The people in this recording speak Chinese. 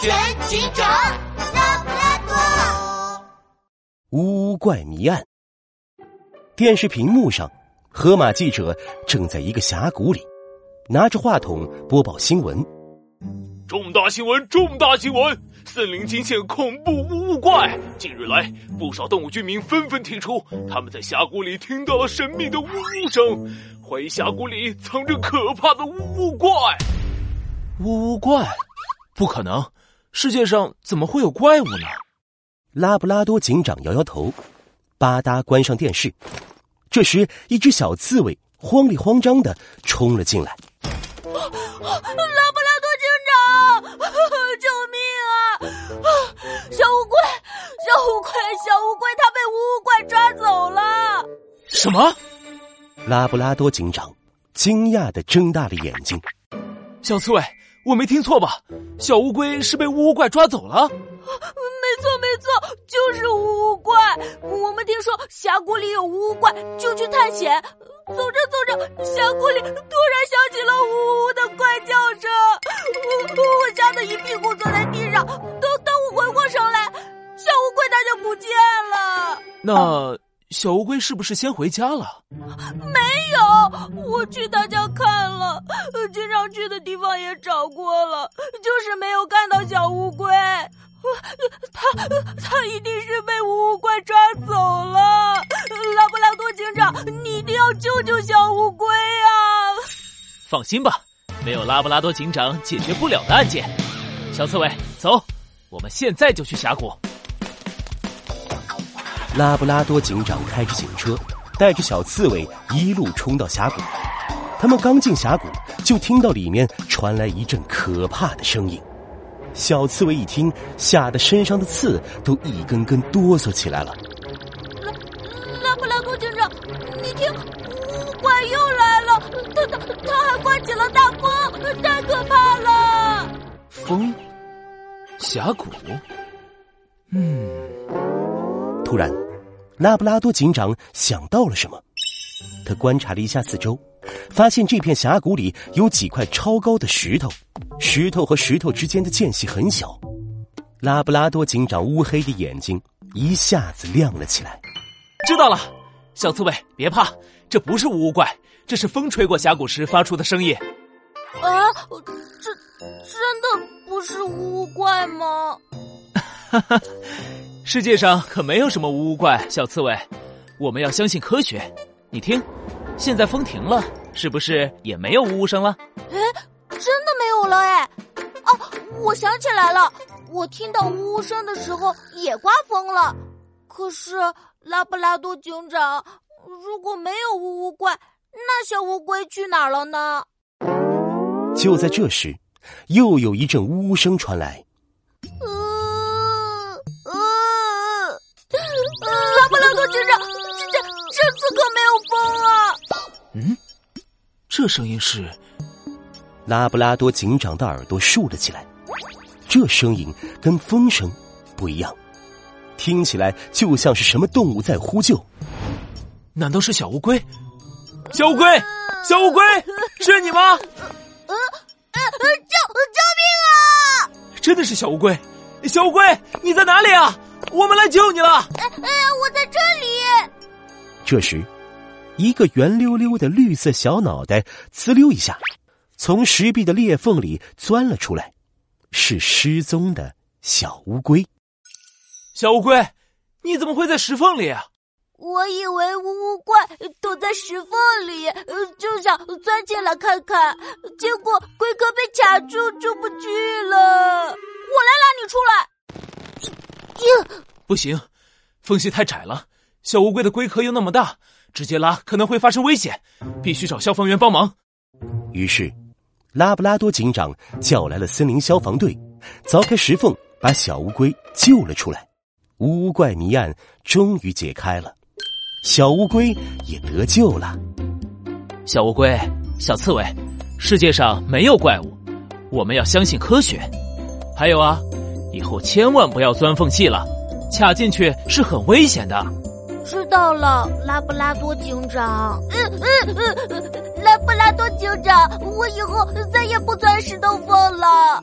全警长拉布拉多。乌怪谜案。电视屏幕上，河马记者正在一个峡谷里，拿着话筒播报新闻。重大新闻！重大新闻！森林惊现恐怖乌怪。近日来，不少动物居民纷纷提出，他们在峡谷里听到了神秘的呜呜声，怀疑峡谷里藏着可怕的乌怪。乌怪？不可能！世界上怎么会有怪物呢？拉布拉多警长摇摇头，吧嗒关上电视。这时，一只小刺猬慌里慌张的冲了进来。拉布拉多警长救命啊！小乌龟，小乌龟，小乌龟，它被乌怪抓走了。什么？拉布拉多警长惊讶的睁大了眼睛。小刺猬，我没听错吧？小乌龟是被乌怪抓走了？没错，没错，就是乌怪。我们听说峡谷里有乌怪，就去探险。走着走着，峡谷里突然响起了呜呜的怪叫声。我吓得一屁股坐在地上，等等我回过神来，小乌龟它就不见了。那小乌龟是不是先回家了？没有，我去他家看去的地方也找过了，就是没有看到小乌龟。他他一定是被乌龟抓走了。拉布拉多警长，你一定要救救小乌龟啊！放心吧。没有拉布拉多警长解决不了的案件，小刺猬，走，我们现在就去峡谷。拉布拉多警长开着警车，带着小刺猬一路冲到峡谷。他们刚进峡谷，就听到里面传来一阵可怕的声音。小刺猬一听，吓得身上的刺都一根根哆嗦起来了。拉拉布拉多警长，你听，乌怪又来了，它它它还刮起了大风。太可怕了！风，峡谷。嗯，突然，拉布拉多警长想到了什么，他观察了一下四周，发现这片峡谷里有几块超高的石头，石头和石头之间的间隙很小。拉布拉多警长乌黑的眼睛一下子亮了起来。知道了，小刺猬，别怕，这不是乌怪，这是风吹过峡谷时发出的声音。啊，这真的不是乌怪吗？哈哈，世界上可没有什么乌怪，小刺猬，我们要相信科学。你听，现在风停了，是不是也没有呜呜声了？哎，真的没有了哎！哦，我想起来了，我听到呜呜声的时候也刮风了。可是拉布拉多警长，如果没有呜呜怪，那小乌龟去哪儿了呢？就在这时，又有一阵呜呜声传来。这声音是……拉布拉多警长的耳朵竖了起来，这声音跟风声不一样，听起来就像是什么动物在呼救。难道是小乌龟？小乌龟，小乌龟，是你吗？呃呃，救救命啊真的是小乌龟，小乌龟，你在哪里啊？我们来救你了。哎哎，我在这里。这时，一个圆溜溜的绿色小脑袋呲溜一下，从石壁的裂缝里钻了出来，是失踪的小乌龟。小乌龟，你怎么会在石缝里啊？我以为乌怪躲在石缝里，就想钻进来看看，结果龟壳被卡住，出不去了。我来拉你出来。呀，不行，缝隙太窄了，小乌龟的龟壳又那么大，直接拉可能会发生危险，必须找消防员帮忙。于是，拉布拉多警长叫来了森林消防队，凿开石缝，把小乌龟救了出来。乌怪谜案终于解开了。小乌龟也得救了。小乌龟，小刺猬，世界上没有怪物，我们要相信科学。还有啊，以后千万不要钻缝隙了，卡进去是很危险的。知道了，拉布拉多警长。嗯嗯嗯，拉布拉多警长，我以后再也不钻石头缝了。